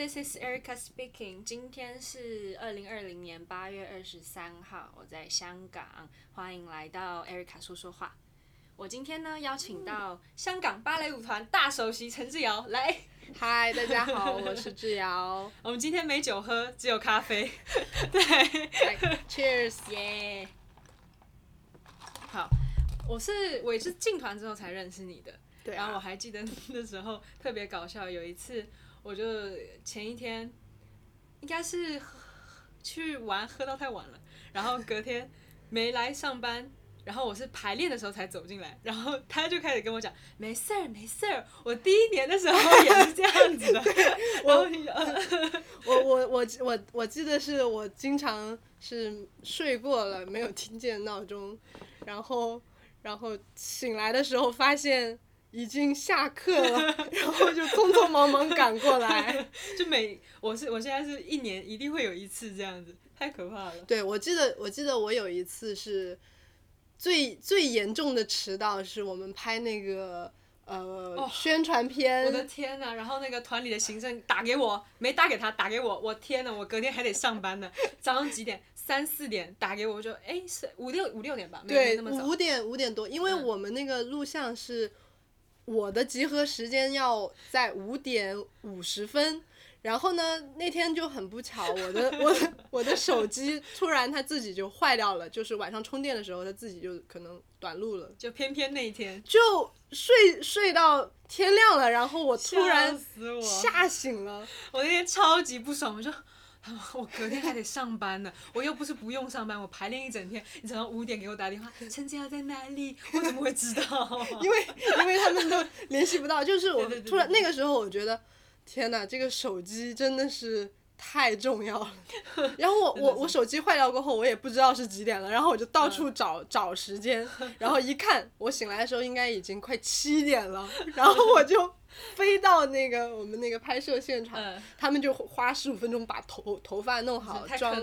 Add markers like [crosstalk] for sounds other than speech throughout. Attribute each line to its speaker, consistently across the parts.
Speaker 1: this is Erica speaking。今天是二零二零年八月二十三号，我在香港，欢迎来到 Erica 说说话。我今天呢邀请到香港芭蕾舞团大首席陈志尧来。
Speaker 2: 嗨，大家好，[laughs] 我是志尧。
Speaker 1: 我们今天没酒喝，只有咖啡。[laughs] 对
Speaker 2: ，Cheers，[laughs]
Speaker 1: 耶。好，我是我也是进团之后才认识你的。对、啊。然后我还记得那时候特别搞笑，有一次。我就前一天，应该是去玩喝到太晚了，然后隔天没来上班，然后我是排练的时候才走进来，然后他就开始跟我讲，没事儿没事儿，我第一年的时候也是这样子的。[laughs] [laughs]
Speaker 2: 我我我我我我记得是我经常是睡过了，没有听见闹钟，然后然后醒来的时候发现。已经下课了，[laughs] 然后就匆匆忙忙赶过来。[laughs]
Speaker 1: 就每我是我现在是一年一定会有一次这样子，太可怕了。
Speaker 2: 对，我记得我记得我有一次是最最严重的迟到，是我们拍那个呃、哦、宣传片。
Speaker 1: 我的天呐，然后那个团里的行政打给我，没打给他，打给我，我天呐，我隔天还得上班呢。[laughs] 早上几点？三四点打给我，我就哎是五六五六点吧。
Speaker 2: 对，五点五点多，因为我们那个录像是。嗯我的集合时间要在五点五十分，然后呢，那天就很不巧，[laughs] 我的我的我的手机突然它自己就坏掉了，就是晚上充电的时候它自己就可能短路了，
Speaker 1: 就偏偏那一天。
Speaker 2: 就睡睡到天亮了，然后我突然吓醒了，
Speaker 1: 我那天超级不爽，我就。[laughs] 我隔天还得上班呢，我又不是不用上班，我排练一整天。你早上五点给我打电话，陈致尧在哪里？我怎么会知道？[laughs]
Speaker 2: 因为因为他们都联系不到，就是我突然那个时候，我觉得天哪，这个手机真的是太重要了。[laughs] 然后我我我手机坏掉过后，我也不知道是几点了，然后我就到处找找时间，然后一看，我醒来的时候应该已经快七点了，然后我就。[laughs] 飞到那个我们那个拍摄现场，嗯、他们就花十五分钟把头头发弄好，装，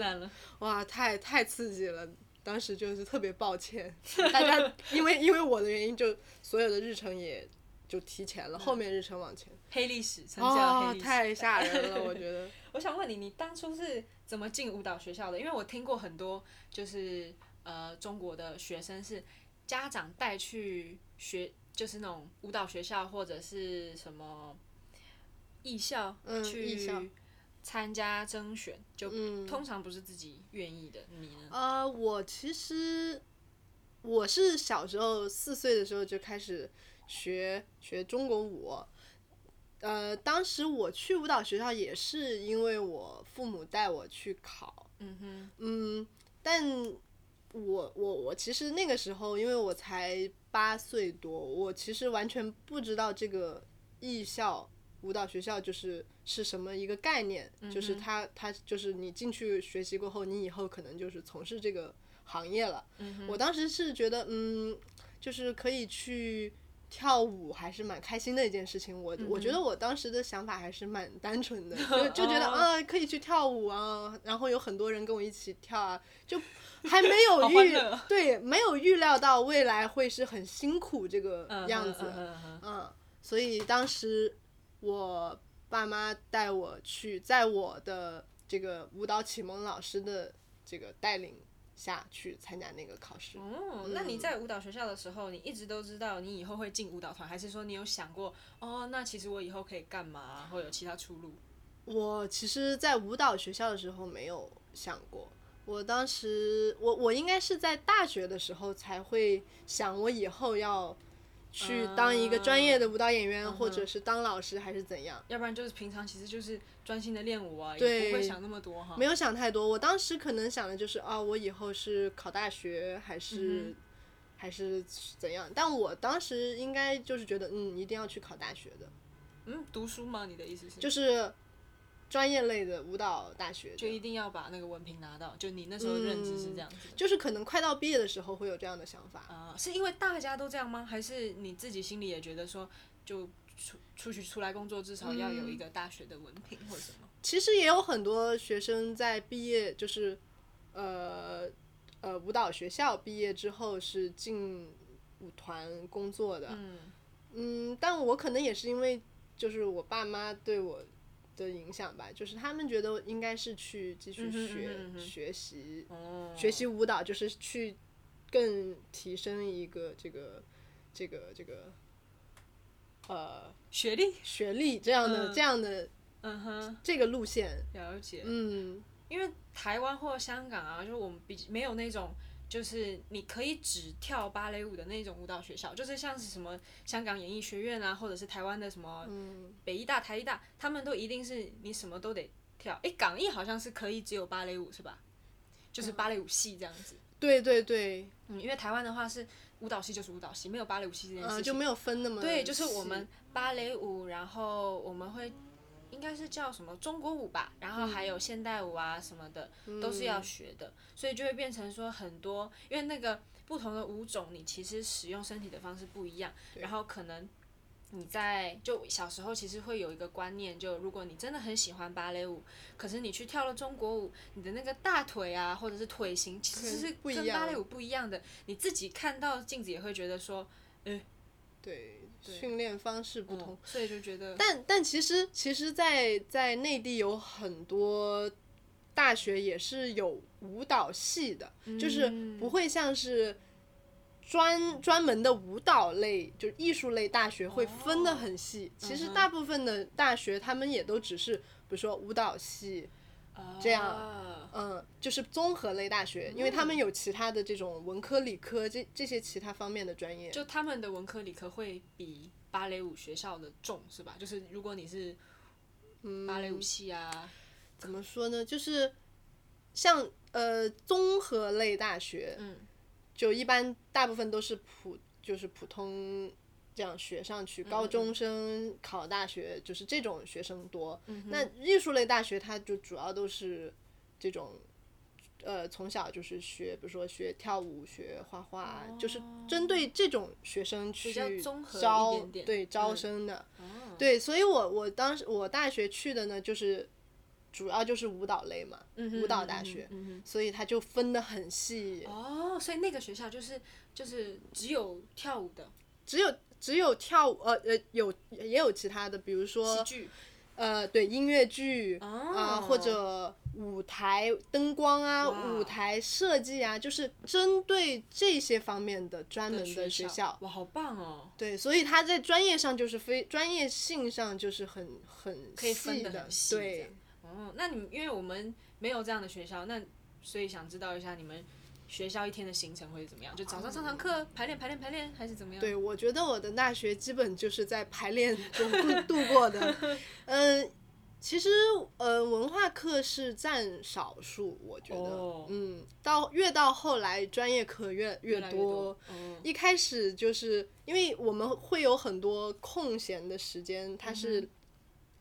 Speaker 2: 哇，太太刺激了！当时就是特别抱歉，[laughs] 大家因为因为我的原因，就所有的日程也就提前了，嗯、后面日程往前。
Speaker 1: 黑历史，陈致尧黑历史，
Speaker 2: 太 [laughs] 吓人了，我觉得。
Speaker 1: 我想问你，你当初是怎么进舞蹈学校的？因为我听过很多，就是呃，中国的学生是家长带去学。就是那种舞蹈学校或者是什么艺校去参加甄选，嗯、就通常不是自己愿意的。你呢？
Speaker 2: 呃，我其实我是小时候四岁的时候就开始学学中国舞，呃，当时我去舞蹈学校也是因为我父母带我去考，嗯哼，嗯，但。我我我其实那个时候，因为我才八岁多，我其实完全不知道这个艺校舞蹈学校就是是什么一个概念，嗯、就是他他就是你进去学习过后，你以后可能就是从事这个行业了。嗯、我当时是觉得，嗯，就是可以去跳舞，还是蛮开心的一件事情。我、嗯、我觉得我当时的想法还是蛮单纯的，就就觉得啊，可以去跳舞啊，然后有很多人跟我一起跳啊，就。还没有预对，没有预料到未来会是很辛苦这个样子，嗯，所以当时我爸妈带我去，在我的这个舞蹈启蒙老师的这个带领下去参加那个考试。
Speaker 1: 哦，嗯，那你在舞蹈学校的时候，你一直都知道你以后会进舞蹈团，还是说你有想过，哦，那其实我以后可以干嘛，或有其他出路？
Speaker 2: 我其实，在舞蹈学校的时候没有想过。我当时，我我应该是在大学的时候才会想，我以后要去当一个专业的舞蹈演员，uh, 或者是当老师，还是怎样？
Speaker 1: 要不然就是平常其实就是专心的练舞啊，对也不会想那么多哈。
Speaker 2: 没有想太多，我当时可能想的就是啊，我以后是考大学还是、嗯、还是怎样？但我当时应该就是觉得，嗯，一定要去考大学的。
Speaker 1: 嗯，读书吗？你的意思是？
Speaker 2: 就是。专业类的舞蹈大学
Speaker 1: 就一定要把那个文凭拿到，就你那时候认知是这样子，
Speaker 2: 嗯，就是可能快到毕业的时候会有这样的想法
Speaker 1: 啊。是因为大家都这样吗？还是你自己心里也觉得说，就出出去出来工作至少要有一个大学的文凭或者什么？嗯，
Speaker 2: 其实也有很多学生在毕业，就是呃呃舞蹈学校毕业之后是进舞团工作的。嗯，嗯，但我可能也是因为就是我爸妈对我。的影响吧，就是他们觉得应该是去
Speaker 1: 继续学、
Speaker 2: 学习、
Speaker 1: 哦、
Speaker 2: 学习舞蹈，就是去更提升一个这个这个这个呃
Speaker 1: 学历
Speaker 2: 学历这样的、嗯、这样的
Speaker 1: 嗯哼
Speaker 2: 这个路线
Speaker 1: 了解。
Speaker 2: 嗯，
Speaker 1: 因为台湾或香港啊，就是我们比没有那种。就是你可以只跳芭蕾舞的那种舞蹈学校，就是像是什么香港演艺学院啊，或者是台湾的什么北艺大、台艺大，他们都一定是你什么都得跳。诶、欸，港艺好像是可以只有芭蕾舞是吧？就是芭蕾舞系这样子。
Speaker 2: 对对对，
Speaker 1: 嗯，因为台湾的话是舞蹈系就是舞蹈系，没有芭蕾舞系这件事情，
Speaker 2: 就没有分那么。
Speaker 1: 对，就是我们芭蕾舞，然后我们会。应该是叫什么中国舞吧，然后还有现代舞啊什么的，嗯、都是要学的，所以就会变成说很多，因为那个不同的舞种，你其实使用身体的方式不一样，然后可能你在就小时候其实会有一个观念，就如果你真的很喜欢芭蕾舞，可是你去跳了中国舞，你的那个大腿啊或者是腿型其实是跟芭蕾舞不一样的，你自己看到镜子也会觉得说，诶，
Speaker 2: 对。训练方式不同，
Speaker 1: 嗯，所以就觉得。
Speaker 2: 但但其实其实在，在在内地有很多大学也是有舞蹈系的，嗯、就是不会像是专专门的舞蹈类，就是艺术类大学会分的很细。哦、其实大部分的大学他们也都只是，比如说舞蹈系。这样，嗯，就是综合类大学，因为他们有其他的这种文科、理科这这些其他方面的专业。
Speaker 1: 就他们的文科、理科会比芭蕾舞学校的重，是吧？就是如果你是，芭蕾舞系啊，
Speaker 2: 嗯，怎么说呢？就是像呃综合类大学，嗯，就一般大部分都是普，就是普通。这样学上去，高中生考大学就是这种学生多。嗯、那艺术类大学，它就主要都是这种，呃，从小就是学，比如说学跳舞、学画画，哦、就是针对这种学生去招，点点对招生的。嗯、对，所以我我当时我大学去的呢，就是主要就是舞蹈类嘛，嗯、舞蹈大学，所以它就分得很细。
Speaker 1: 哦，所以那个学校就是就是只有跳舞的，
Speaker 2: 只有。只有跳舞，呃呃，有也有其他的，比如说，呃，对，音乐剧啊，或者舞台灯光啊，舞台设计啊，就是针对这些方面的专门的学校。
Speaker 1: 哇，好棒哦！
Speaker 2: 对，所以他在专业上就是非专业性上就是很很
Speaker 1: 可以分得很细。
Speaker 2: 对，
Speaker 1: 哦，那你们因为我们没有这样的学校，那所以想知道一下你们。学校一天的行程会是怎么样？就早上上堂课，排练排练排练，还是怎么样？
Speaker 2: 对，我觉得我的大学基本就是在排练中度度过的。[laughs] 嗯、呃，其实呃，文化课是占少数，我觉得。Oh. 嗯，到越到后来，专业课越越多。越多 oh. 一开始就是因为我们会有很多空闲的时间，它是。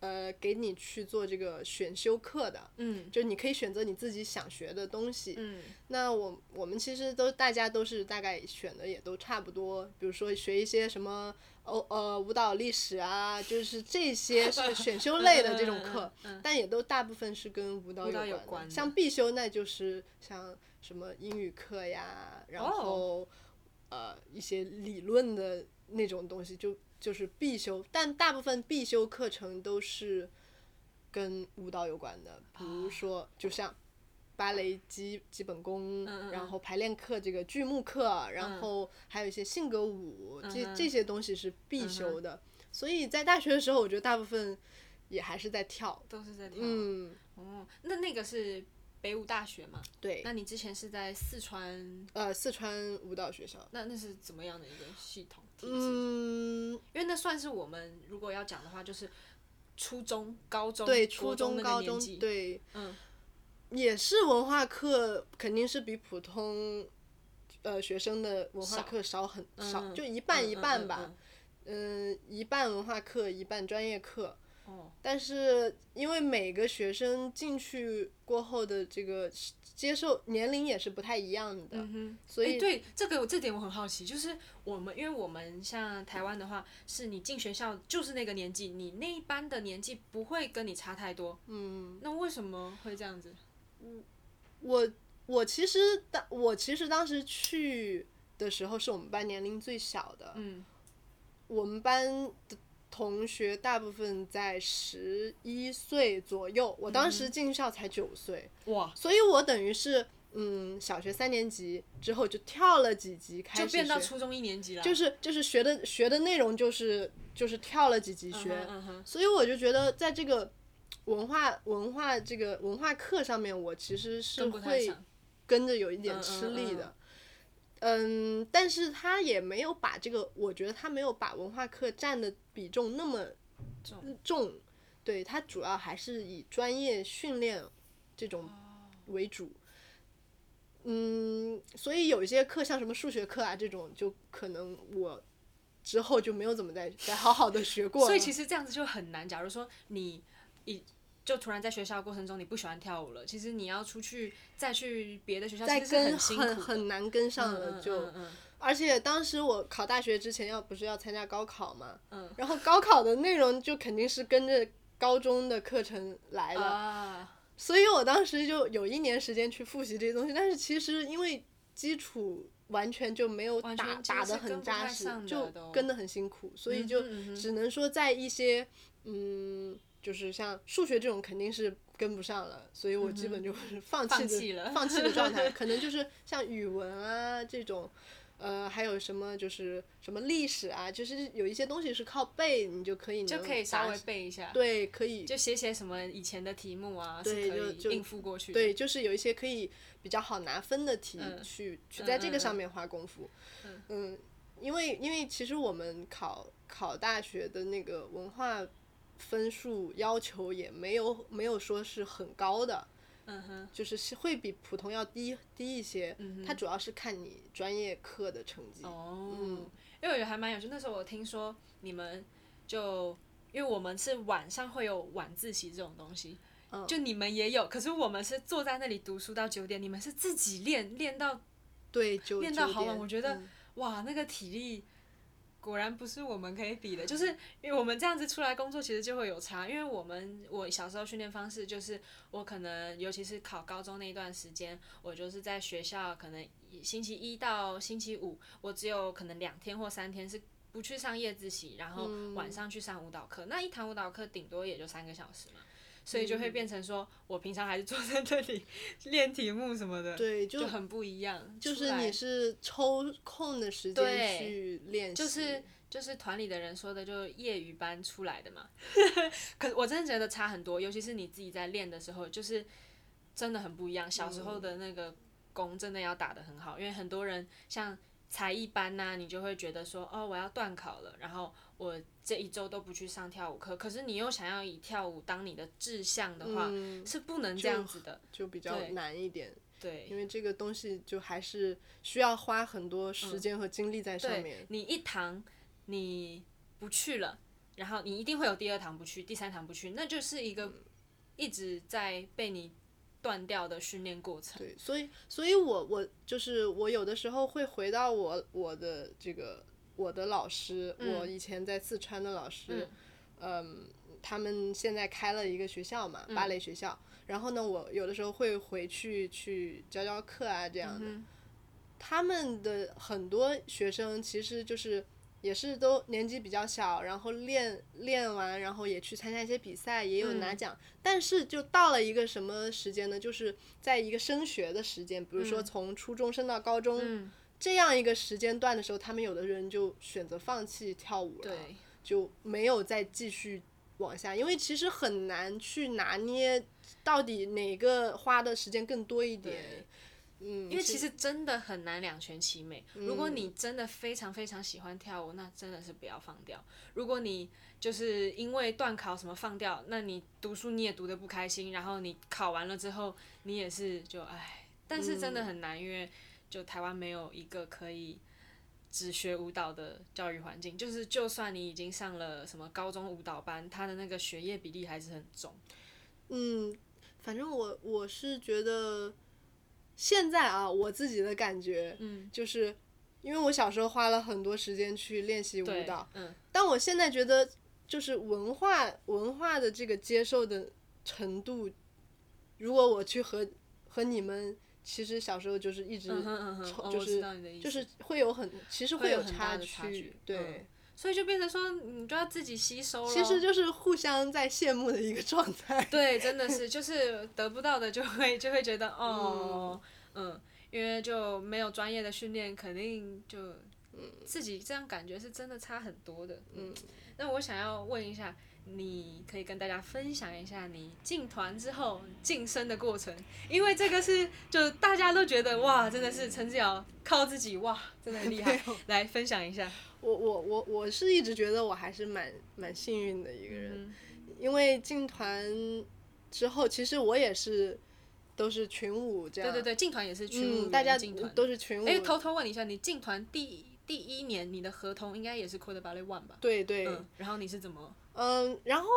Speaker 2: 嗯呃，给你去做这个选修课的，嗯，就你可以选择你自己想学的东西，嗯，那我我们其实都大家都是大概选的也都差不多，比如说学一些什么哦呃舞蹈历史啊，就是这些是 [laughs] 选修类的这种课，嗯嗯。嗯、但也都大部分是跟舞蹈有关，像必修那就是像什么英语课呀，然后、哦、呃一些理论的那种东西就。就是必修，但大部分必修课程都是跟舞蹈有关的，比如说，就像芭蕾基基本功，嗯、然后排练课这个剧目课，嗯、然后还有一些性格舞，嗯、这这些东西是必修的。嗯、所以在大学的时候，我觉得大部分也还是在跳，
Speaker 1: 都是在跳。
Speaker 2: 嗯，
Speaker 1: 哦，那那个是北舞大学嘛？
Speaker 2: 对。
Speaker 1: 那你之前是在四川？
Speaker 2: 呃，四川舞蹈学校。
Speaker 1: 那那是怎么样的一个系统？
Speaker 2: 嗯，
Speaker 1: 因为那算是我们如果要讲的话，就是初中、高中，
Speaker 2: 对，初中、高中，对，嗯，也是文化课，肯定是比普通呃学生的文化课少很少，嗯、就一半一半吧，嗯，嗯，嗯，一半文化课，一半专业课。哦，但是因为每个学生进去过后的这个接受年龄也是不太一样的，嗯、所以、欸、
Speaker 1: 对这个这点我很好奇，就是我们因为我们像台湾的话，是你进学校就是那个年纪，你那一班的年纪不会跟你差太多，嗯，那为什么会这样子？
Speaker 2: 嗯我我其实当我其实当时去的时候是我们班年龄最小的，嗯，我们班的。同学大部分在十一岁左右，我当时进校才九岁，
Speaker 1: 哇，
Speaker 2: 所以我等于是嗯，小学三年级之后就跳了几级开始学，
Speaker 1: 就变到初中一年级了，
Speaker 2: 就是就是学的学的内容就是就是跳了几级学，所以我就觉得在这个文化文化这个文化课上面，我其实是会跟着有一点吃力的。嗯，但是他也没有把这个，我觉得他没有把文化课占的比重那么重，重，对，他主要还是以专业训练这种为主。嗯，所以有一些课，像什么数学课啊这种，就可能我之后就没有怎么再再好好的学过。
Speaker 1: 所以其实这样子就很难。假如说你一。就突然在学校过程中你不喜欢跳舞了，其实你要出去再去别的学校，其实很
Speaker 2: 很 [laughs] 很难跟上了就。
Speaker 1: 嗯嗯嗯、
Speaker 2: 而且当时我考大学之前要不是要参加高考嘛，嗯、然后高考的内容就肯定是跟着高中的课程来的，
Speaker 1: 啊、
Speaker 2: 所以我当时就有一年时间去复习这些东西，但是其实因为基础完全就没有打打得很扎实，就跟得很辛苦，所以就只能说在一些嗯。就是像数学这种肯定是跟不上了，所以我基本就是放弃的放弃的状态。[laughs] 可能就是像语文啊这种，呃，还有什么就是什么历史啊，就是有一些东西是靠背，你就可以
Speaker 1: 就可以稍微背一下。
Speaker 2: 对，可以
Speaker 1: 就写写什么以前的题目啊，
Speaker 2: 对，
Speaker 1: 是可以应付过去。
Speaker 2: 对，就是有一些可以比较好拿分的题，去、嗯、去在这个上面花功夫。嗯，嗯，因为因为其实我们考考大学的那个文化。分数要求也没有没有说是很高的，
Speaker 1: 嗯哼，
Speaker 2: 就是会比普通要低低一些。嗯哼，它主要是看你专业课的成绩。
Speaker 1: 哦，嗯，因为我觉得还蛮有趣。那时候我听说你们就因为我们是晚上会有晚自习这种东西，嗯，就你们也有，可是我们是坐在那里读书到九点，你们是自己练练到
Speaker 2: 对，
Speaker 1: 练到好晚。我觉得，嗯，哇，那个体力。果然不是我们可以比的，就是因为我们这样子出来工作，其实就会有差。因为我们我小时候训练方式就是，我可能尤其是考高中那一段时间，我就是在学校，可能星期一到星期五，我只有可能两天或三天是不去上夜自习，然后晚上去上舞蹈课。那一堂舞蹈课顶多也就三个小时嘛。所以就会变成说，我平常还是坐在这里练题目什么的，
Speaker 2: 对，就，
Speaker 1: 就很不一样。
Speaker 2: 就是你是抽空的时间去练习，
Speaker 1: 就是就是团里的人说的，就业余班出来的嘛。[laughs] 可我真的觉得差很多，尤其是你自己在练的时候，就是真的很不一样。小时候的那个功真的要打得很好，因为很多人像才艺班呐、啊，你就会觉得说，哦，我要断考了，然后。我这一周都不去上跳舞课，可是你又想要以跳舞当你的志向的话，嗯、是不能这样子的，
Speaker 2: 就，就比较难一点。
Speaker 1: 对，
Speaker 2: 因为这个东西就还是需要花很多时间和精力在上面。
Speaker 1: 嗯、你一堂你不去了，然后你一定会有第二堂不去，第三堂不去，那就是一个一直在被你断掉的训练过程。
Speaker 2: 对，所以，所以我我就是我有的时候会回到我我的这个。我的老师，嗯、我以前在四川的老师，嗯，嗯，他们现在开了一个学校嘛，芭蕾学校。嗯、然后呢，我有的时候会回去去教教课啊，这样的。嗯、他们的很多学生其实就是也是都年纪比较小，然后练练完，然后也去参加一些比赛，也有拿奖。嗯、但是就到了一个什么时间呢？就是在一个升学的时间，比如说从初中升到高中。嗯这样一个时间段的时候，他们有的人就选择放弃跳舞了，就没有再继续往下，因为其实很难去拿捏到底哪个花的时间更多一点。嗯，
Speaker 1: 因为其实真的很难两全其美。如果你真的非常非常喜欢跳舞，那真的是不要放掉。如果你就是因为断考什么放掉，那你读书你也读得不开心，然后你考完了之后你也是就唉，但是真的很难，因为。就台湾没有一个可以只学舞蹈的教育环境，就是就算你已经上了什么高中舞蹈班，他的那个学业比例还是很重。
Speaker 2: 嗯，反正我我是觉得现在啊，我自己的感觉，嗯，就是因为我小时候花了很多时间去练习舞蹈，嗯，但我现在觉得就是文化文化的这个接受的程度，如果我去和和你们。其实小时候就是一直，就是就是会有很，其实会有差距，对。
Speaker 1: 所以就变成说你就要自己吸收了。
Speaker 2: 其实就是互相在羡慕的一个状态。
Speaker 1: 对，真的是，就是得不到的就会就会觉得哦，嗯，嗯，因为就没有专业的训练，肯定就自己这样感觉是真的差很多的。嗯，那我想要问一下。你可以跟大家分享一下你进团之后晋升的过程，因为这个是就大家都觉得哇，真的是陈志尧靠自己哇，真的很厉害，[laughs] 来分享一下。
Speaker 2: 我我我我是一直觉得我还是蛮蛮幸运的一个人，嗯、因为进团之后，其实我也是都是群舞这样。
Speaker 1: 对对对，进团也是群舞，
Speaker 2: 嗯，大家都是群舞。
Speaker 1: 哎，偷偷问一下，你进团第第一年你的合同应该也是 Code Ballet One 吧？
Speaker 2: 对对、
Speaker 1: 嗯。然后你是怎么？
Speaker 2: 嗯，然后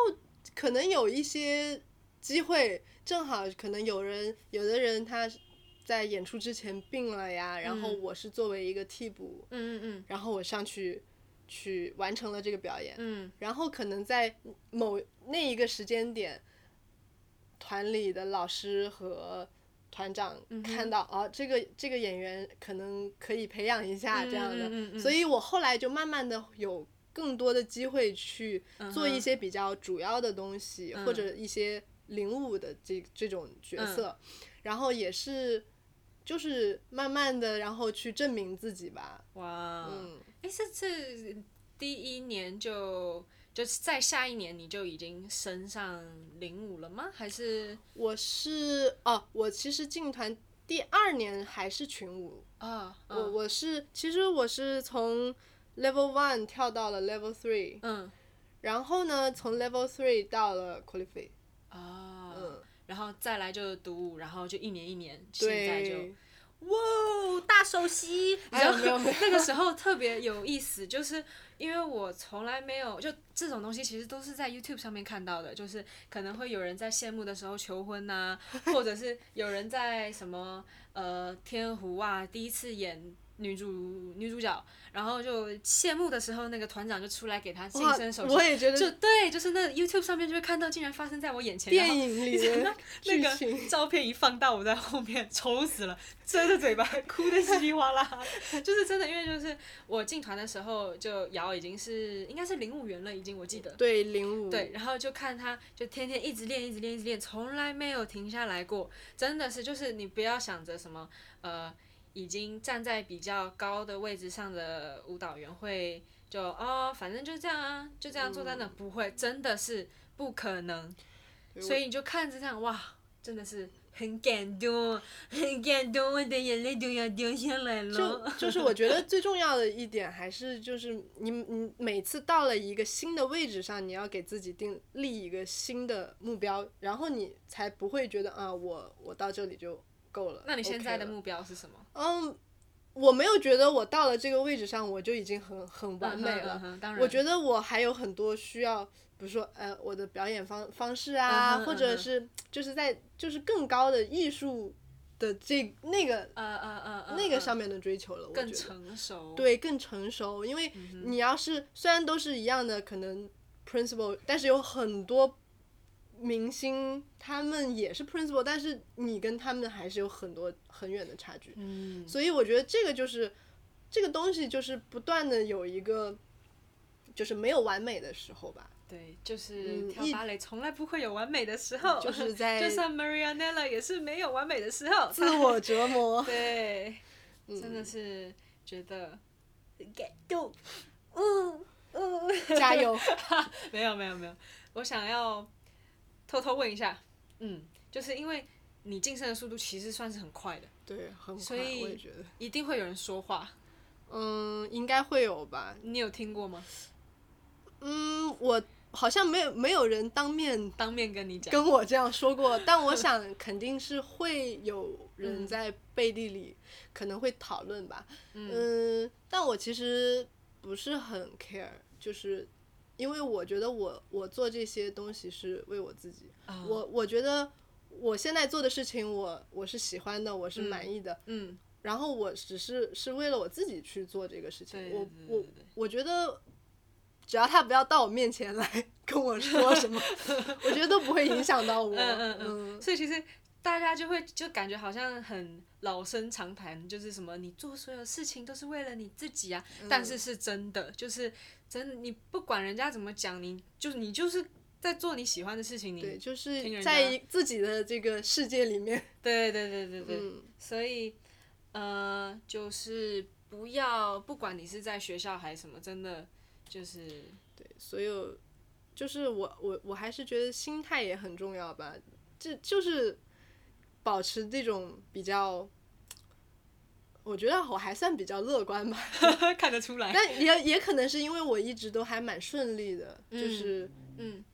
Speaker 2: 可能有一些机会，正好可能有人，有的人他在演出之前病了呀，嗯、然后我是作为一个替补，
Speaker 1: 嗯嗯嗯，
Speaker 2: 然后我上去去完成了这个表演，
Speaker 1: 嗯，
Speaker 2: 然后可能在某那一个时间点，团里的老师和团长看到，哦、嗯啊，这个这个演员可能可以培养一下这样的，
Speaker 1: 嗯嗯嗯、
Speaker 2: 所以我后来就慢慢的有。更多的机会去做一些比较主要的东西，嗯、或者一些领舞的这这种角色，嗯、然后也是就是慢慢的，然后去证明自己吧。
Speaker 1: 哇，
Speaker 2: 嗯，
Speaker 1: 哎，这次第一年就就是在下一年你就已经升上领舞了吗？还是
Speaker 2: 我是哦，我其实进团第二年还是群舞
Speaker 1: 啊，
Speaker 2: 我我是其实我是从。Level one 跳到了 Level three，
Speaker 1: 嗯，
Speaker 2: 然后呢，从 Level three 到了 Qualified，
Speaker 1: 啊，
Speaker 2: 嗯，
Speaker 1: 然后再来就读，然后就一年一年，现在就，哇，大首席，然后 [laughs] 那个时候特别有意思，就是因为我从来没有就这种东西，其实都是在 YouTube 上面看到的，就是可能会有人在羡慕的时候求婚呐、啊，[laughs] 或者是有人在什么呃天鹅湖啊第一次演。女主女主角，然后就谢幕的时候，那个团长就出来给她晋升首席，
Speaker 2: 我也觉得
Speaker 1: 就对，就是那 YouTube 上面就会看到，竟然发生在我眼前。
Speaker 2: 电影里的
Speaker 1: 那个照片一放大，我在后面丑死了，遮着嘴巴哭的稀里哗啦，[laughs] 就是真的，因为就是我进团的时候，就瑶已经是应该是领舞员了，已经我记得。
Speaker 2: 对零五。
Speaker 1: 对，然后就看她就天天一直练，一直练，一直练，从来没有停下来过，真的是就是你不要想着什么呃。已经站在比较高的位置上的舞蹈员会就哦，反正就这样啊，就这样坐在那，不会，真的是不可能。所以你就看着这样，哇，真的是很感动，很感动，我的眼泪都要掉下来了。
Speaker 2: 就就是我觉得最重要的一点还是就是你你每次到了一个新的位置上，你要给自己定立一个新的目标，然后你才不会觉得啊，我我到这里就。够了。
Speaker 1: 那你现在的目标是什么？
Speaker 2: 嗯，我没有觉得我到了这个位置上我就已经很很完美了。
Speaker 1: 嗯嗯、
Speaker 2: 我觉得我还有很多需要，比如说呃，我的表演方方式啊，
Speaker 1: 嗯、
Speaker 2: 或者是就是在就是更高的艺术的这那个
Speaker 1: 呃呃呃
Speaker 2: 那个上面的追求了。
Speaker 1: 更成熟。
Speaker 2: 对，更成熟，因为你要是虽然都是一样的可能 principle，但是有很多。明星他们也是 principal，但是你跟他们还是有很多很远的差距。
Speaker 1: 嗯。
Speaker 2: 所以我觉得这个就是这个东西就是不断的有一个，就是没有完美的时候吧。
Speaker 1: 对，就是跳芭蕾从来不会有完美的时候。[laughs]
Speaker 2: 就是在。
Speaker 1: 就算 Marianela 也是没有完美的时候。
Speaker 2: 自我折磨。[laughs]
Speaker 1: 对。真的是觉得很感动。嗯嗯。[laughs]
Speaker 2: 加油。
Speaker 1: 没有没有没有，我想要。偷偷问一下，嗯，就是因为你晋升的速度其实算是很快的，
Speaker 2: 对，很快，
Speaker 1: 所以
Speaker 2: 我也觉得
Speaker 1: 一定会有人说话，
Speaker 2: 嗯，应该会有吧？
Speaker 1: 你有听过吗？
Speaker 2: 嗯，我好像没有没有人当面
Speaker 1: 当面跟你讲，
Speaker 2: 跟我这样说过，但我 [laughs] 想肯定是会有人在背地里可能会讨论吧，嗯，嗯，但我其实不是很 care，就是。因为我觉得我我做这些东西是为我自己，oh. 我我觉得我现在做的事情我我是喜欢的，我是满意的，
Speaker 1: 嗯，
Speaker 2: 然后我只是是为了我自己去做这个事情，
Speaker 1: 对。
Speaker 2: 我我我觉得只要他不要到我面前来跟我说什么，[laughs] 我觉得都不会影响到我，
Speaker 1: 嗯嗯嗯，所以其实大家就会就感觉好像很老生常谈，就是什么你做所有事情都是为了你自己啊，嗯、但是是真的，就是真的，你不管人家怎么讲，你就你就是在做你喜欢的事情，你
Speaker 2: 对，就是在自己的这个世界里面，[laughs]
Speaker 1: 对对对对对，嗯、所以呃，就是不要不管你是在学校还是什么，真的就是
Speaker 2: 对所有，就是我我我还是觉得心态也很重要吧，这就是。保持这种比较，我觉得我还算比较乐观吧，[laughs]
Speaker 1: 看得出来。
Speaker 2: 但也也可能是因为我一直都还蛮顺利的，嗯、就是嗯，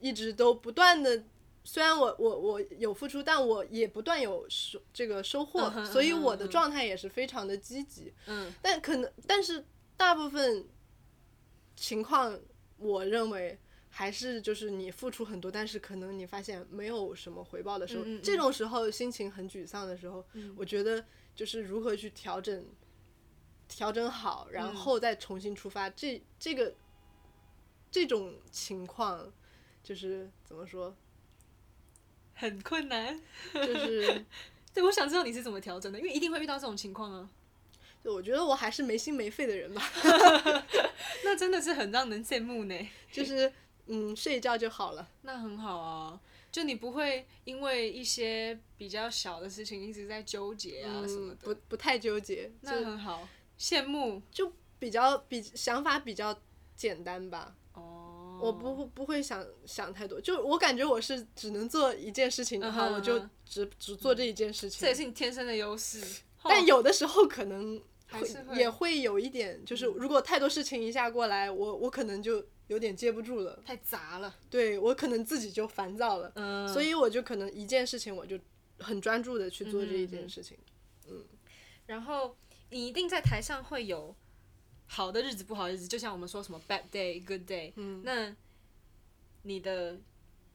Speaker 2: 一直都不断的，虽然我我我有付出，但我也不断有收这个收获，嗯、所以我的状态也是非常的积极。嗯，但可能但是大部分情况，我认为。还是就是你付出很多，但是可能你发现没有什么回报的时候，嗯嗯嗯，这种时候心情很沮丧的时候，嗯、我觉得就是如何去调整，调整好，然后再重新出发。嗯、这这个这种情况，就是怎么说，[laughs]
Speaker 1: 很困难。
Speaker 2: 就是，[laughs]
Speaker 1: 对，我想知道你是怎么调整的，因为一定会遇到这种情况啊。[laughs]
Speaker 2: 对，我觉得我还是没心没肺的人吧。
Speaker 1: 那真的是很让人羡慕呢。
Speaker 2: 就是。嗯，睡一觉就好了。
Speaker 1: 那很好啊，就你不会因为一些比较小的事情一直在纠结啊什么的。
Speaker 2: 不不太纠结，
Speaker 1: 那很好。羡慕
Speaker 2: 就比较比想法比较简单吧。哦。我不不会想想太多，就我感觉我是只能做一件事情的话，我就只只做这一件事情。
Speaker 1: 这也是你天生的优势。
Speaker 2: 但有的时候可能会也会有一点，就是如果太多事情一下过来，我我可能就。有点接不住了，
Speaker 1: 太杂了。
Speaker 2: 对，我可能自己就烦躁了，嗯，所以我就可能一件事情我就很专注的去做这一件事情，嗯，嗯。
Speaker 1: 然后你一定在台上会有好的日子、不好的日子，就像我们说什么 bad day、good day，嗯，那你的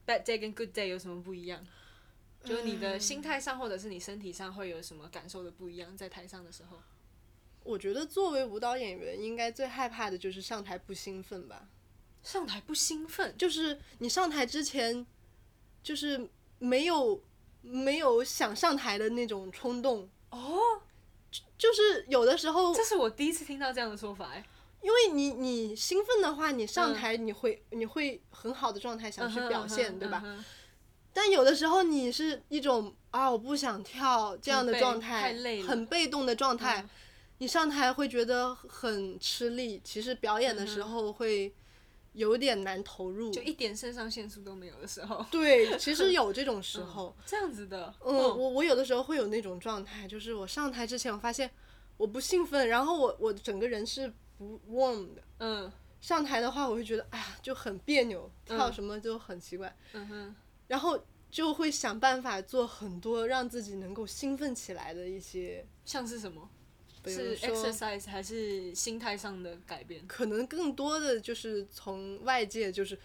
Speaker 1: bad day 跟 good day 有什么不一样？就是你的心态上或者是你身体上会有什么感受的不一样？在台上的时候，
Speaker 2: 我觉得作为舞蹈演员，应该最害怕的就是上台不兴奋吧。
Speaker 1: 上台不兴奋，
Speaker 2: 就是你上台之前，就是没有没有想上台的那种冲动哦，就是有的时候，
Speaker 1: 这是我第一次听到这样的说法哎，
Speaker 2: 因为你你兴奋的话，你上台你会、嗯、你会很好的状态想去表现，uh 对吧？Uh. 但有的时候你是一种啊我不想跳这样的状态，
Speaker 1: 太累，
Speaker 2: 很被动的状态，嗯、你上台会觉得很吃力，其实表演的时候会。有点难投入，
Speaker 1: 就一点肾上腺素都没有的时候。
Speaker 2: 对，其实有这种时候。
Speaker 1: 嗯、这样子的。
Speaker 2: 嗯，我我有的时候会有那种状态，就是我上台之前，我发现我不兴奋，然后我我整个人是不 warm 的。嗯。上台的话，我会觉得哎呀就很别扭，跳什么就很奇怪。嗯哼。然后就会想办法做很多让自己能够兴奋起来的一些。
Speaker 1: 像是什么？是 exercise 还是心态上的改变？
Speaker 2: 可能更多的就是从外界，就是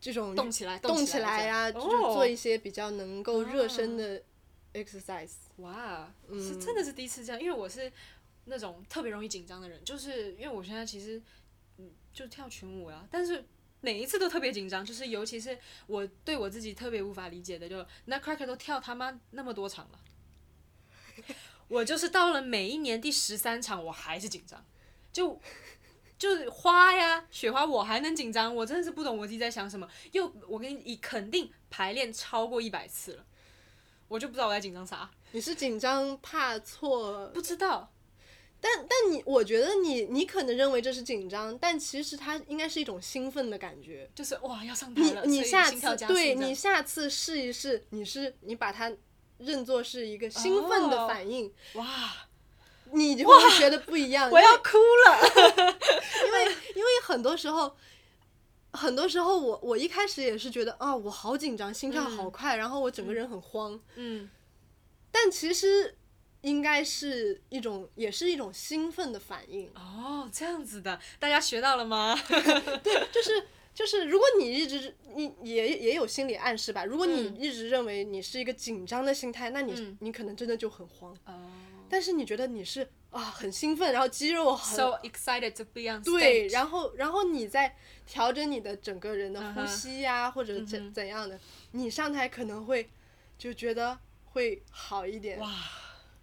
Speaker 2: 这种
Speaker 1: 动起来，
Speaker 2: 动起来呀，就是做一些比较能够热身的 exercise。
Speaker 1: 哇，是真的是第一次这样，因为我是那种特别容易紧张的人，就是因为我现在其实嗯就跳群舞啊，但是每一次都特别紧张，就是尤其是我对我自己特别无法理解的，就 Nutcracker 都跳他妈那么多场了。我就是到了每一年第十三场，我还是紧张，就就是花呀，雪花，我还能紧张，我真的是不懂我自己在想什么。又我跟你肯定排练超过一百次了，我就不知道我在紧张啥。
Speaker 2: 你是紧张怕错？
Speaker 1: 不知道。
Speaker 2: 但但你，我觉得你你可能认为这是紧张，但其实它应该是一种兴奋的感觉。
Speaker 1: 就是哇，要上台了，
Speaker 2: 你你下次对你下次试一试，你是你把它。认作是一个兴奋的反应，oh, 哇，你就会觉得不一样。
Speaker 1: 我要哭了，[laughs]
Speaker 2: 因为因为很多时候，很多时候我我一开始也是觉得啊，我好紧张，心跳好快，嗯、然后我整个人很慌。嗯，但其实应该是一种，也是一种兴奋的反应。
Speaker 1: 哦，这样子的，大家学到了吗？[laughs]
Speaker 2: 对，就是。就是如果你一直你也也有心理暗示吧，如果你一直认为你是一个紧张的心态，嗯、那你你可能真的就很慌。哦、但是你觉得你是啊很兴奋，然后肌肉很
Speaker 1: so excited to be on stage。
Speaker 2: 对，然后然后你在调整你的整个人的呼吸呀、啊，uh. 或者怎怎样的，你上台可能会就觉得会好一点。
Speaker 1: 哇，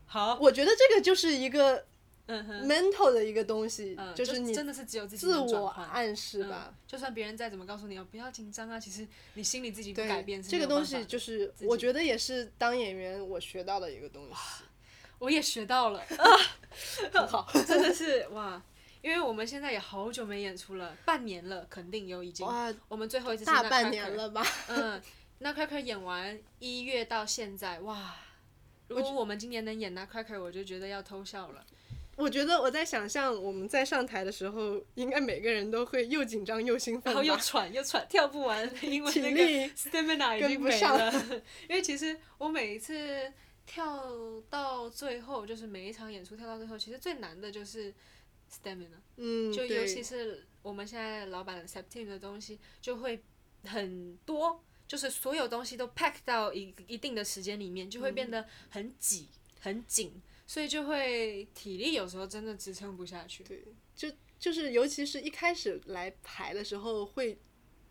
Speaker 1: 好，
Speaker 2: 我觉得这个就是一个。
Speaker 1: 嗯哼
Speaker 2: ，mental 的一个东西，
Speaker 1: 嗯、
Speaker 2: 就是你
Speaker 1: 真的是只有自己
Speaker 2: 自我暗示吧、
Speaker 1: 嗯。就算别人再怎么告诉你啊，不要紧张啊，其实你心里自己不改变是。
Speaker 2: 这个东西就是，我觉得也是当演员我学到的一个东西。
Speaker 1: 我也学到了，[laughs]
Speaker 2: 很好，
Speaker 1: 真的是哇！因为我们现在也好久没演出了，半年了，肯定有已经。
Speaker 2: 哇，
Speaker 1: 我们最后一次是
Speaker 2: 大半年了吧？
Speaker 1: 嗯，那 Nutcracker 演完一月到现在，哇！如果我们今年能演那 Cracker，我就觉得要偷笑了。
Speaker 2: 我觉得我在想象我们在上台的时候，应该每个人都会又紧张又兴奋，
Speaker 1: 然后又喘又喘，跳不完，[laughs] 因为那个 stamina 已经没了。[laughs] 因为其实我每一次跳到最后，就是每一场演出跳到最后，其实最难的就是 stamina。
Speaker 2: 嗯，
Speaker 1: 就尤其是我们现在老板的 Septime 的东西就会很多，就是所有东西都 pack 到一一定的时间里面，就会变得很挤、嗯、很紧。所以就会体力有时候真的支撑不下去。
Speaker 2: 对，就就是尤其是一开始来排的时候，会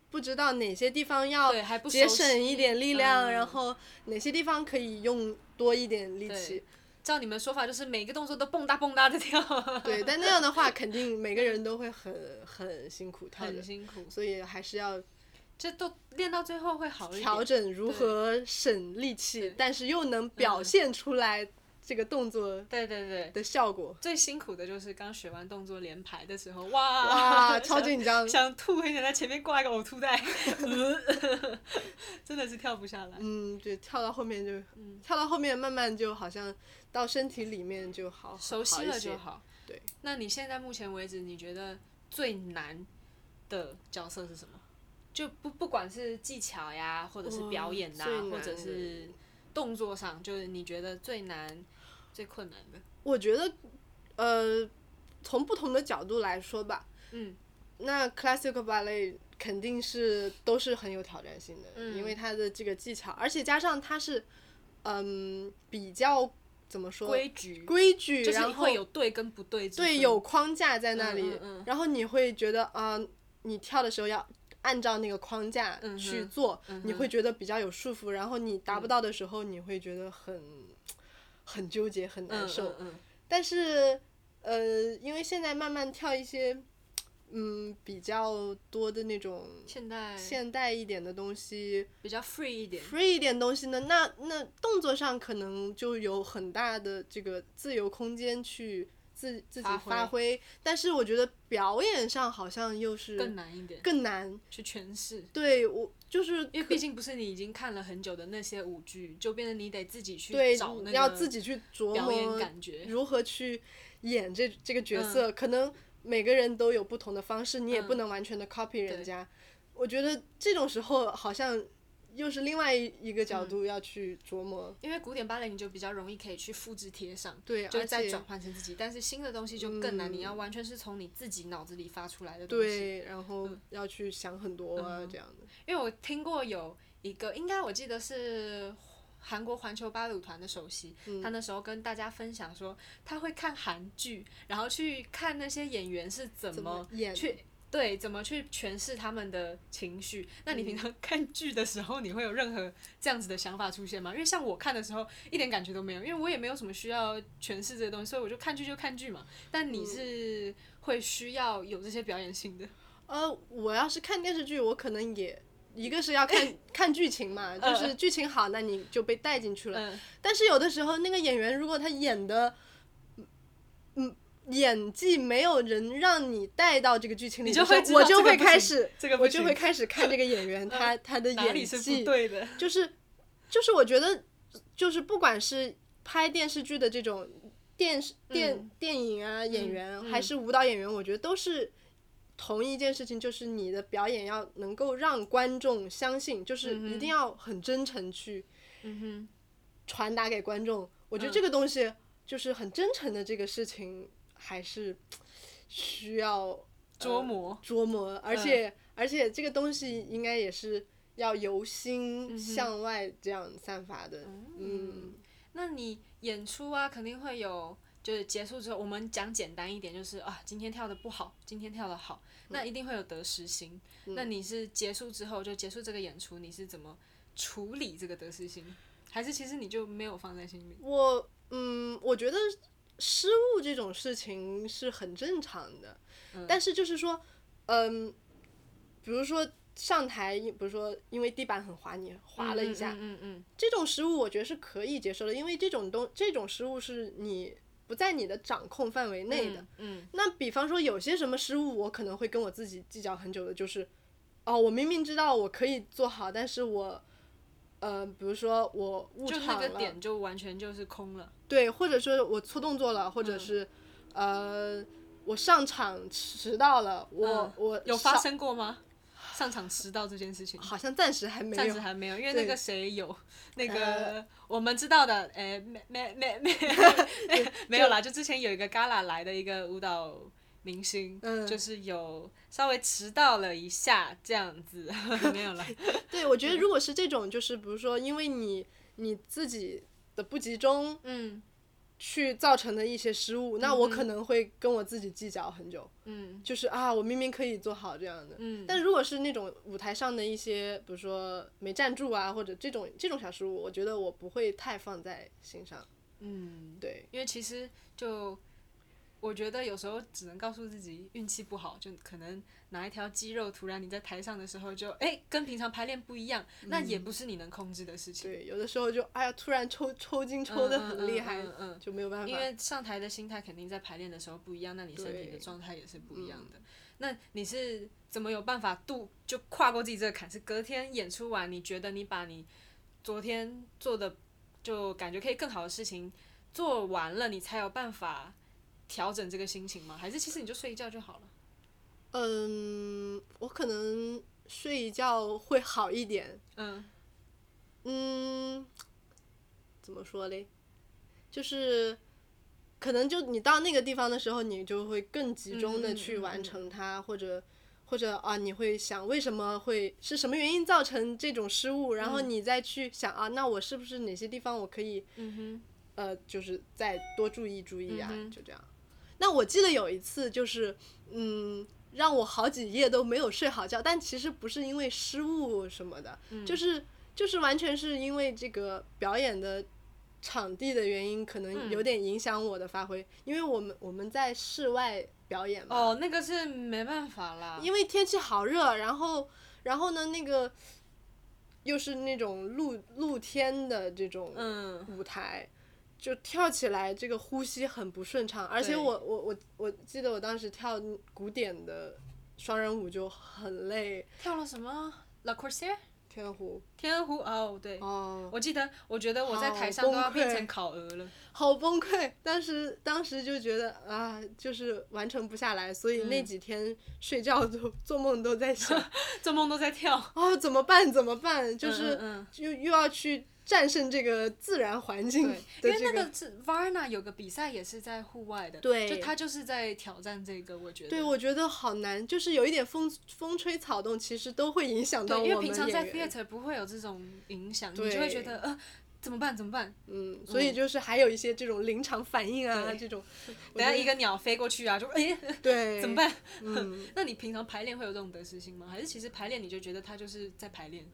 Speaker 2: 不知道哪些地方要节省一点力量，然后哪些地方可以用多一点力气。
Speaker 1: 照你们说法，就是每个动作都蹦跶蹦跶的跳。
Speaker 2: 对，但那样的话，肯定每个人都会很很辛苦，跳的
Speaker 1: 很辛苦。
Speaker 2: 所以还是要，
Speaker 1: 这都练到最后会好一点。
Speaker 2: 调整如何省力气，但是又能表现出来。这个动作
Speaker 1: 对对对
Speaker 2: 的效果，
Speaker 1: 最辛苦的就是刚学完动作连排的时候，哇
Speaker 2: 哇 [laughs] 超紧张，
Speaker 1: 想吐，很想在前面挂一个呕吐袋，[laughs] 真的是跳不下来。
Speaker 2: 嗯，对，跳到后面就，嗯、跳到后面慢慢就好像到身体里面就好，
Speaker 1: 熟悉了就好。
Speaker 2: 对，
Speaker 1: 那你现在目前为止，你觉得最难的角色是什么？就不不管是技巧呀，或者是表演呐、啊，或者是动作上，就是你觉得最难。最困难的，
Speaker 2: 我觉得，呃，从不同的角度来说吧，
Speaker 1: 嗯，
Speaker 2: 那 classical ballet 肯定是都是很有挑战性的，
Speaker 1: 嗯，
Speaker 2: 因为它的这个技巧，而且加上它是，嗯，比较怎么说？
Speaker 1: 规矩，
Speaker 2: 规矩，
Speaker 1: 就是会有对跟不对，
Speaker 2: 对，有框架在那里，
Speaker 1: 嗯嗯嗯，
Speaker 2: 然后你会觉得啊，呃，你跳的时候要按照那个框架去做，
Speaker 1: 嗯，
Speaker 2: 你会觉得比较有束缚，然后你达不到的时候，你会觉得很。很纠结，很难受。
Speaker 1: 嗯嗯嗯、
Speaker 2: 但是，呃，因为现在慢慢跳一些，嗯，比较多的那种
Speaker 1: 现代
Speaker 2: 现代一点的东西，
Speaker 1: 比较 free 一点
Speaker 2: ，free 一点东西呢，那那动作上可能就有很大的这个自由空间去。自自己发挥，但是我觉得表演上好像又是
Speaker 1: 更难一点，
Speaker 2: 更难
Speaker 1: 去诠释。
Speaker 2: 对，我就是
Speaker 1: 因为毕竟不是你已经看了很久的那些舞剧，就变得你得自己去找那个
Speaker 2: 要自己去琢磨
Speaker 1: 感觉
Speaker 2: 如何去演这这个角色，嗯，可能每个人都有不同的方式，你也不能完全的 copy 人家。嗯，我觉得这种时候好像。又是另外一个角度要去琢磨，
Speaker 1: 嗯，因为古典芭蕾你就比较容易可以去复制贴上，
Speaker 2: 对，
Speaker 1: 就再转换成自己。但是新的东西就更难，嗯，你要完全是从你自己脑子里发出来的东西。
Speaker 2: 对，然后要去想很多啊，
Speaker 1: 嗯，
Speaker 2: 这样的。
Speaker 1: 因为我听过有一个，应该我记得是韩国环球芭蕾舞团的首席，嗯，他那时候跟大家分享说，他会看韩剧，然后去看那些演员是怎么演去。对，怎么去诠释他们的情绪？那你平常看剧的时候，你会有任何这样子的想法出现吗？因为像我看的时候，一点感觉都没有，因为我也没有什么需要诠释这些东西，所以我就看剧就看剧嘛。但你是会需要有这些表演性的？
Speaker 2: 呃，我要是看电视剧，我可能也一个是要看 [laughs] 看剧情嘛，就是剧情好，那你就被带进去了。
Speaker 1: 嗯。
Speaker 2: 但是有的时候，那个演员如果他演的，嗯。演技没有人让你带到这个剧情里，我就会开始，我就会开始看这个演员 [laughs] 他他的演技，[laughs] 就是就是我觉得就是不管是拍电视剧的这种电视电电影啊演员，还是舞蹈演员，我觉得都是同一件事情，就是你的表演要能够让观众相信，就是一定要很真诚去传达给观众。我觉得这个东西就是很真诚的这个事情。还是需要
Speaker 1: 琢磨、
Speaker 2: 呃、琢磨，而且、嗯、而且这个东西应该也是要由心向外这样散发的。嗯，
Speaker 1: 嗯，那你演出啊，肯定会有，就是结束之后，我们讲简单一点，就是啊，今天跳的不好，今天跳的好，那一定会有得失心。
Speaker 2: 嗯、
Speaker 1: 那你是结束之后就结束这个演出，你是怎么处理这个得失心？还是其实你就没有放在心里？
Speaker 2: 我嗯，我觉得失误这种事情是很正常的，嗯、但是就是说，嗯，比如说上台，比如说因为地板很滑，你滑了一下，
Speaker 1: 嗯嗯，
Speaker 2: 这种失误我觉得是可以接受的，因为这种东这种失误是你不在你的掌控范围内的。
Speaker 1: 嗯，嗯
Speaker 2: 那比方说有些什么失误，我可能会跟我自己计较很久的，就是，哦，我明明知道我可以做好，但是我。呃，比如说我误场了，就那
Speaker 1: 个点就完全就是空了。
Speaker 2: 对，或者说我错动作了，或者是，嗯、呃，我上场迟到了，我、嗯、我
Speaker 1: 有发生过吗？上场迟到这件事情？
Speaker 2: 好像暂时还没有，
Speaker 1: 暂时还没有，因为那个谁有那个我们知道的，诶，没没没没 [laughs] 没有啦，就之前有一个 Gala 来的一个舞蹈。明星、嗯、就是有稍微迟到了一下这样子，[laughs] 没有啦。
Speaker 2: 对，我觉得如果是这种，就是比如说因为你你自己的不集中，
Speaker 1: 嗯，
Speaker 2: 去造成的一些失误，嗯、那我可能会跟我自己计较很久，
Speaker 1: 嗯，
Speaker 2: 就是啊，我明明可以做好这样的，
Speaker 1: 嗯，
Speaker 2: 但如果是那种舞台上的一些，比如说没站住啊，或者这种这种小失误，我觉得我不会太放在心上，
Speaker 1: 嗯，
Speaker 2: 对，
Speaker 1: 因为其实就。我觉得有时候只能告诉自己运气不好，就可能哪一条肌肉突然你在台上的时候就哎跟平常排练不一样，嗯、那也不是你能控制的事情。
Speaker 2: 对，有的时候就哎呀突然抽抽筋抽的很厉害，
Speaker 1: 嗯，嗯，
Speaker 2: 就没有办法。
Speaker 1: 因为上台的心态肯定在排练的时候不一样，那你身体的状态也是不一样的。嗯、那你是怎么有办法度就跨过自己这个坎？是隔天演出完，你觉得你把你昨天做的就感觉可以更好的事情做完了，你才有办法。调整这个心情吗？还是其实你就睡一觉就好了？
Speaker 2: 嗯，我可能睡一觉会好一点。
Speaker 1: 嗯
Speaker 2: 嗯，怎么说嘞？就是可能就你到那个地方的时候，你就会更集中的去完成它，嗯、或者或者啊，你会想为什么会是什么原因造成这种失误，然后你再去想啊，那我是不是哪些地方我可以，
Speaker 1: 嗯哼，
Speaker 2: 呃，就是再多注意注意啊，
Speaker 1: 嗯、
Speaker 2: 就这样。那我记得有一次，就是，嗯，让我好几夜都没有睡好觉，但其实不是因为失误什么的，
Speaker 1: 嗯、
Speaker 2: 就是就是完全是因为这个表演的场地的原因，可能有点影响我的发挥，嗯、因为我们我们在室外表演嘛。
Speaker 1: 哦，那个是没办法啦。
Speaker 2: 因为天气好热，然后然后呢，那个又是那种露露天的这种舞台。嗯就跳起来，这个呼吸很不顺畅，而且我我我我记得我当时跳古典的双人舞就很累。
Speaker 1: 跳了什么？La Corsaire？
Speaker 2: 天鹅湖。
Speaker 1: 天鹅湖哦，对。
Speaker 2: 哦。
Speaker 1: 我记得，我觉得我在台上都要变成烤鹅了。
Speaker 2: 好崩溃！当时当时就觉得啊，就是完成不下来，所以那几天睡觉都做梦都在想，[laughs]
Speaker 1: 做梦都在跳。
Speaker 2: 啊，怎么办？怎么办？就是
Speaker 1: 嗯嗯
Speaker 2: 又又要去。战胜这个自然环境，
Speaker 1: 对，因为那个是 Varna 有个比赛也是在户外的，
Speaker 2: 对，
Speaker 1: 就他就是在挑战这个，我觉得。
Speaker 2: 对，我觉得好难，就是有一点风风吹草动，其实都会影响到我们。
Speaker 1: 因为平常在 theater 不会有这种影响，你就会觉得呃，怎么办？怎么办？
Speaker 2: 嗯，所以就是还有一些这种临场反应啊，
Speaker 1: 对
Speaker 2: 这种。
Speaker 1: 等下一个鸟飞过去啊，就哎，
Speaker 2: 对，[laughs]
Speaker 1: 怎么办？
Speaker 2: 嗯，[laughs]
Speaker 1: 那你平常排练会有这种得失心吗？还是其实排练你就觉得他就是在排练？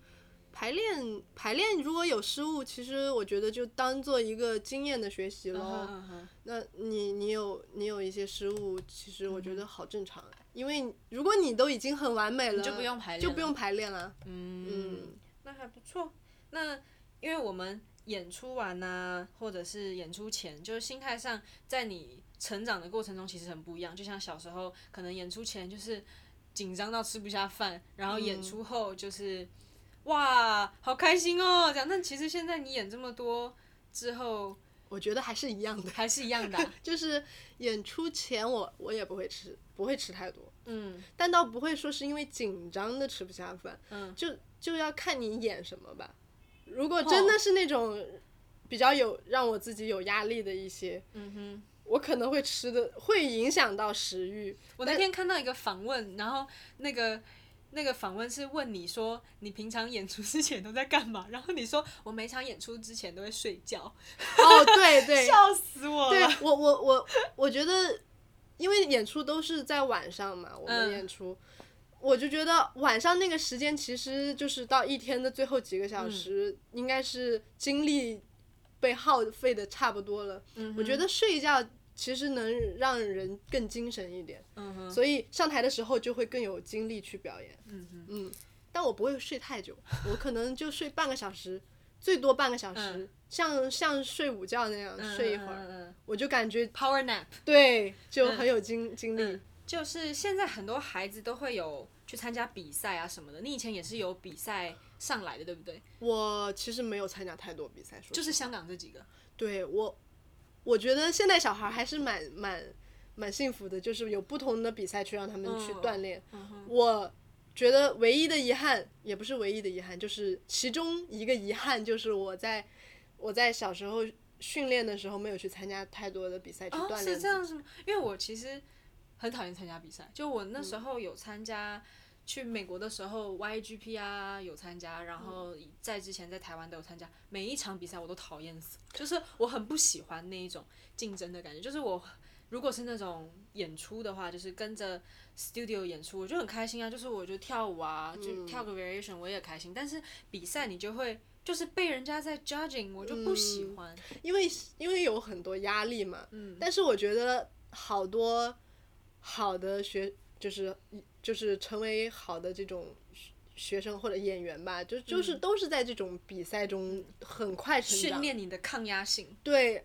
Speaker 2: 排练排练如果有失误，其实我觉得就当做一个经验的学习喽。
Speaker 1: Uh huh, uh huh.
Speaker 2: 那你你有你有一些失误，其实我觉得好正常，因为如果你都已经很完美了，
Speaker 1: 就不用排练，
Speaker 2: 就不用排练了。
Speaker 1: 嗯，嗯那还不错。那因为我们演出完呢、啊，或者是演出前，就是心态上，在你成长的过程中其实很不一样。就像小时候，可能演出前就是紧张到吃不下饭，然后演出后就是。嗯哇，好开心哦！这样，但其实现在你演这么多之后，
Speaker 2: 我觉得还是一样的，
Speaker 1: 还是一样的、啊。[laughs]
Speaker 2: 就是演出前我我也不会吃，不会吃太多。
Speaker 1: 嗯。
Speaker 2: 但倒不会说是因为紧张的吃不下饭。
Speaker 1: 嗯。
Speaker 2: 就就要看你演什么吧。如果真的是那种比较有让我自己有压力的一些，
Speaker 1: 嗯哼，
Speaker 2: 我可能会吃的会影响到食欲。
Speaker 1: 我那天看到一个访问，然后那个。那个访问是问你说，你平常演出之前都在干嘛？然后你说，我每场演出之前都会睡觉。哦，
Speaker 2: 对对，[laughs]
Speaker 1: 笑死我了。
Speaker 2: 对，我我我我觉得，因为演出都是在晚上嘛，我们演出，我就觉得晚上那个时间其实就是到一天的最后几个小时，嗯、应该是精力被耗费的差不多了。
Speaker 1: 嗯、
Speaker 2: 我觉得睡一觉其实能让人更精神一点，
Speaker 1: 嗯、
Speaker 2: 所以上台的时候就会更有精力去表演。
Speaker 1: 嗯
Speaker 2: 嗯，但我不会睡太久，我可能就睡半个小时，最多半个小时，嗯、像像睡午觉那样睡一
Speaker 1: 会儿，
Speaker 2: 我就感觉。
Speaker 1: Power nap，
Speaker 2: 对，就很有精、嗯、精力。
Speaker 1: 就是现在很多孩子都会有去参加比赛啊什么的，你以前也是有比赛上来的，对不对？
Speaker 2: 我其实没有参加太多比赛，
Speaker 1: 就是香港这几个。
Speaker 2: 对我，我觉得现在小孩还是蛮蛮蛮幸福的，就是有不同的比赛去让他们去锻炼。
Speaker 1: 嗯嗯、
Speaker 2: 我觉得唯一的遗憾，也不是唯一的遗憾，就是其中一个遗憾就是我在我在小时候训练的时候没有去参加太多的比赛去锻炼。
Speaker 1: 哦，是这样子吗？因为我其实。很讨厌参加比赛，就我那时候有参加，去美国的时候 YGP 啊有参加，然后在之前在台湾都有参加，每一场比赛我都讨厌死，就是我很不喜欢那一种竞争的感觉，就是我如果是那种演出的话，就是跟着 studio 演出，我就很开心啊，就是我就跳舞啊，就跳个 variation 我也开心，但是比赛你就会就是被人家在 judging，我就不喜欢，
Speaker 2: 因为因为有很多压力嘛，
Speaker 1: 嗯，
Speaker 2: 但是我觉得好多。好的学就是就是成为好的这种学生或者演员吧，就就是都是在这种比赛中很快成长。
Speaker 1: 训练你的抗压性。
Speaker 2: 对，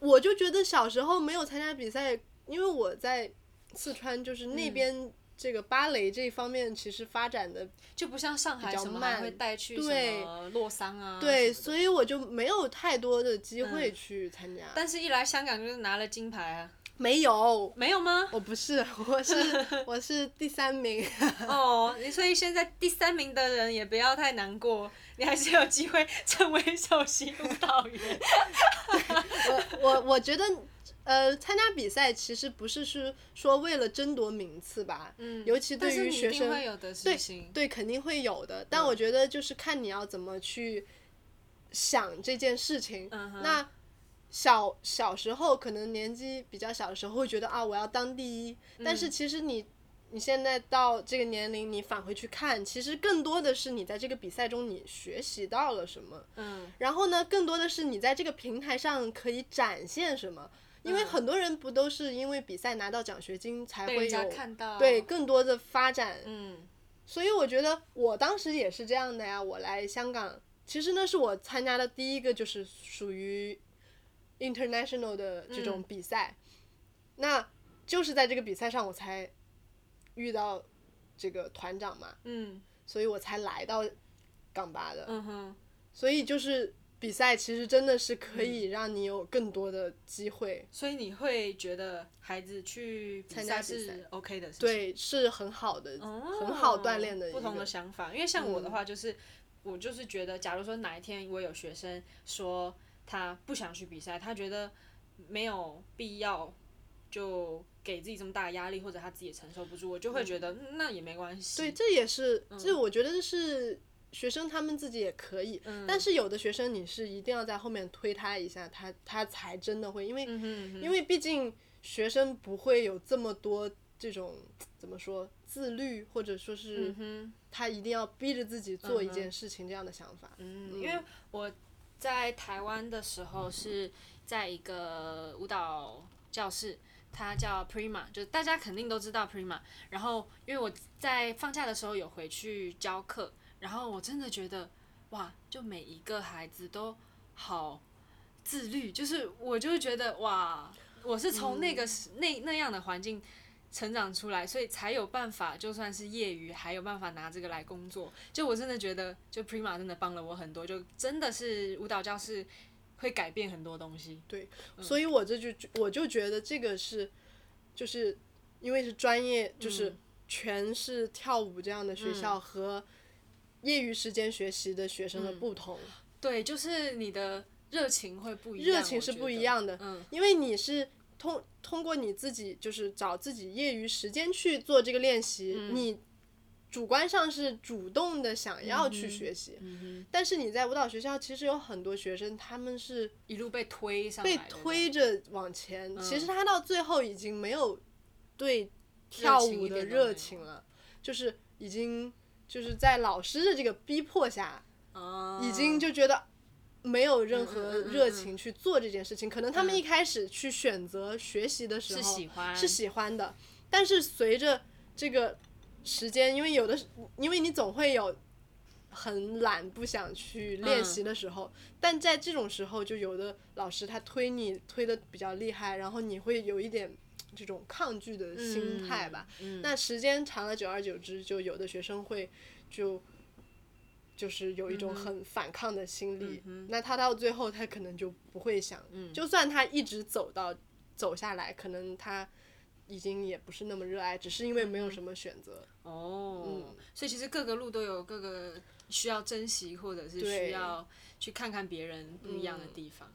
Speaker 2: 我就觉得小时候没有参加比赛，因为我在四川，就是那边这个芭蕾这一方面其实发展的
Speaker 1: 就不像上海什么还会带去什么洛桑啊。
Speaker 2: 对，所以我就没有太多的机会去参加。嗯，
Speaker 1: 但是一来香港就是拿了金牌啊。
Speaker 2: 没有，
Speaker 1: 没有吗？
Speaker 2: 我不是，[laughs] 我是 [laughs] 我是第三名。
Speaker 1: 哦，你所以现在第三名的人也不要太难过，你还是有机会成为首席舞蹈员。[laughs]
Speaker 2: 我我我觉得，呃，参加比赛其实不是是说为了争夺名次吧，
Speaker 1: 嗯，
Speaker 2: 尤其对于学生，
Speaker 1: 对
Speaker 2: 对，肯定会有的。但我觉得就是看你要怎么去想这件事情，
Speaker 1: 嗯、
Speaker 2: 那。小小时候可能年纪比较小的时候会觉得啊，我要当第一，但是其实你你现在到这个年龄，你返回去看，其实更多的是你在这个比赛中你学习到了什么，
Speaker 1: 嗯，
Speaker 2: 然后呢，更多的是你在这个平台上可以展现什么，因为很多人不都是因为比赛拿到奖学金才会有对更多的发展，
Speaker 1: 嗯，
Speaker 2: 所以我觉得我当时也是这样的呀，我来香港，其实那是我参加的第一个就是属于。International 的这种比赛，嗯、那就是在这个比赛上我才遇到这个团长嘛，
Speaker 1: 嗯，
Speaker 2: 所以我才来到港巴的，
Speaker 1: 嗯哼，
Speaker 2: 所以就是比赛其实真的是可以让你有更多的机会，
Speaker 1: 所以你会觉得孩子去参加是 OK 的，
Speaker 2: 对，是很好的，
Speaker 1: 哦、
Speaker 2: 很好锻炼的
Speaker 1: 不同的想法，因为像我的话就是，
Speaker 2: 嗯、
Speaker 1: 我就是觉得，假如说哪一天我有学生说。他不想去比赛，他觉得没有必要就给自己这么大的压力，或者他自己也承受不住，我就会觉得、嗯、那也没关系。
Speaker 2: 对，这也是，这我觉得是学生他们自己也可以，
Speaker 1: 嗯、
Speaker 2: 但是有的学生你是一定要在后面推他一下，他他才真的会，因
Speaker 1: 为、
Speaker 2: 因为毕竟学生不会有这么多这种怎么说自律，或者说是他一定要逼着自己做一件事情这样的想法。
Speaker 1: 嗯，因为我。在台湾的时候是在一个舞蹈教室，它叫 Prima，就是大家肯定都知道 Prima。然后因为我在放假的时候有回去教课，然后我真的觉得哇，就每一个孩子都好自律，就是我就觉得哇，我是从那个、嗯、那那样的环境。成长出来，所以才有办法，就算是业余，还有办法拿这个来工作。就我真的觉得，就 Prima 真的帮了我很多，就真的是舞蹈教室会改变很多东西。
Speaker 2: 对，嗯、所以我这就我就觉得这个是，就是因为是专业，就是全是跳舞这样的学校和业余时间学习的学生的不同。
Speaker 1: 嗯、对，就是你的热情会不一样，
Speaker 2: 热情是不一样的。
Speaker 1: 嗯，
Speaker 2: 因为你是。通通过你自己就是找自己业余时间去做这个练习，
Speaker 1: 嗯、
Speaker 2: 你主观上是主动的想要去学习，
Speaker 1: 嗯嗯、
Speaker 2: 但是你在舞蹈学校其实有很多学生他们是
Speaker 1: 一路被推上来，
Speaker 2: 被推着往前，
Speaker 1: 嗯、
Speaker 2: 其实他到最后已经没有对跳舞的热情了，就是已经就是在老师的这个逼迫下，
Speaker 1: 哦，
Speaker 2: 已经就觉得没有任何热情去做这件事情。可能他们一开始去选择学习的时候
Speaker 1: 是喜欢，
Speaker 2: 是喜欢的，但是随着这个时间，因为有的，因为你总会有。很懒，不想去练习的时候，嗯，但在这种时候，就有的老师他推你推的比较厉害，然后你会有一点这种抗拒的心态吧。
Speaker 1: 嗯嗯，
Speaker 2: 那时间长了，久而久之，就有的学生会就就是有一种很反抗的心理。
Speaker 1: 嗯，
Speaker 2: 那他到最后，他可能就不会想，
Speaker 1: 嗯，
Speaker 2: 就算他一直走到走下来，可能他。已经也不是那么热爱，只是因为没有什么选择。
Speaker 1: 哦，
Speaker 2: 嗯，
Speaker 1: 所以其实各个路都有各个需要珍惜，或者是需要去看看别人不一样的地方。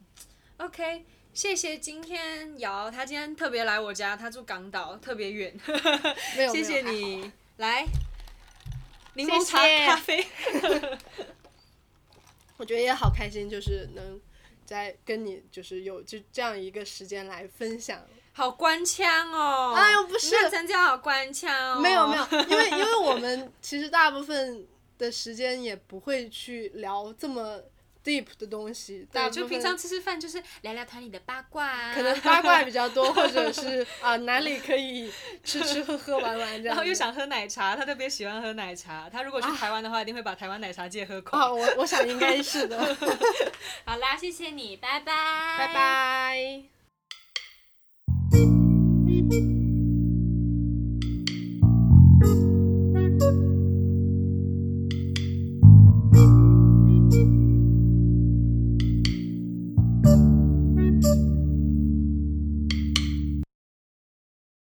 Speaker 1: 嗯、OK，谢谢今天瑶，他今天特别来我家，他住港岛，特
Speaker 2: 别远。[laughs]
Speaker 1: 谢谢你来柠檬茶咖啡。[laughs]
Speaker 2: 我觉得也好开心，就是能在跟你就是有就这样一个时间来分享。
Speaker 1: 好官腔哦！
Speaker 2: 哎呦，不是，
Speaker 1: 咱家好官腔哦。
Speaker 2: 没有没有，因为因为我们其实大部分的时间也不会去聊这么 deep 的东西。
Speaker 1: 对，就平常吃吃饭就是聊聊团里的八卦。
Speaker 2: 可能八卦比较多，或者是 [laughs] 啊哪里可以吃吃喝喝玩玩这样。
Speaker 1: 然后又想喝奶茶，他特别喜欢喝奶茶。他如果去台湾的话，啊、一定会把台湾奶茶借喝空。
Speaker 2: 啊，我我想应该是的。[laughs]
Speaker 1: 好啦，谢谢你，拜拜。
Speaker 2: 拜拜。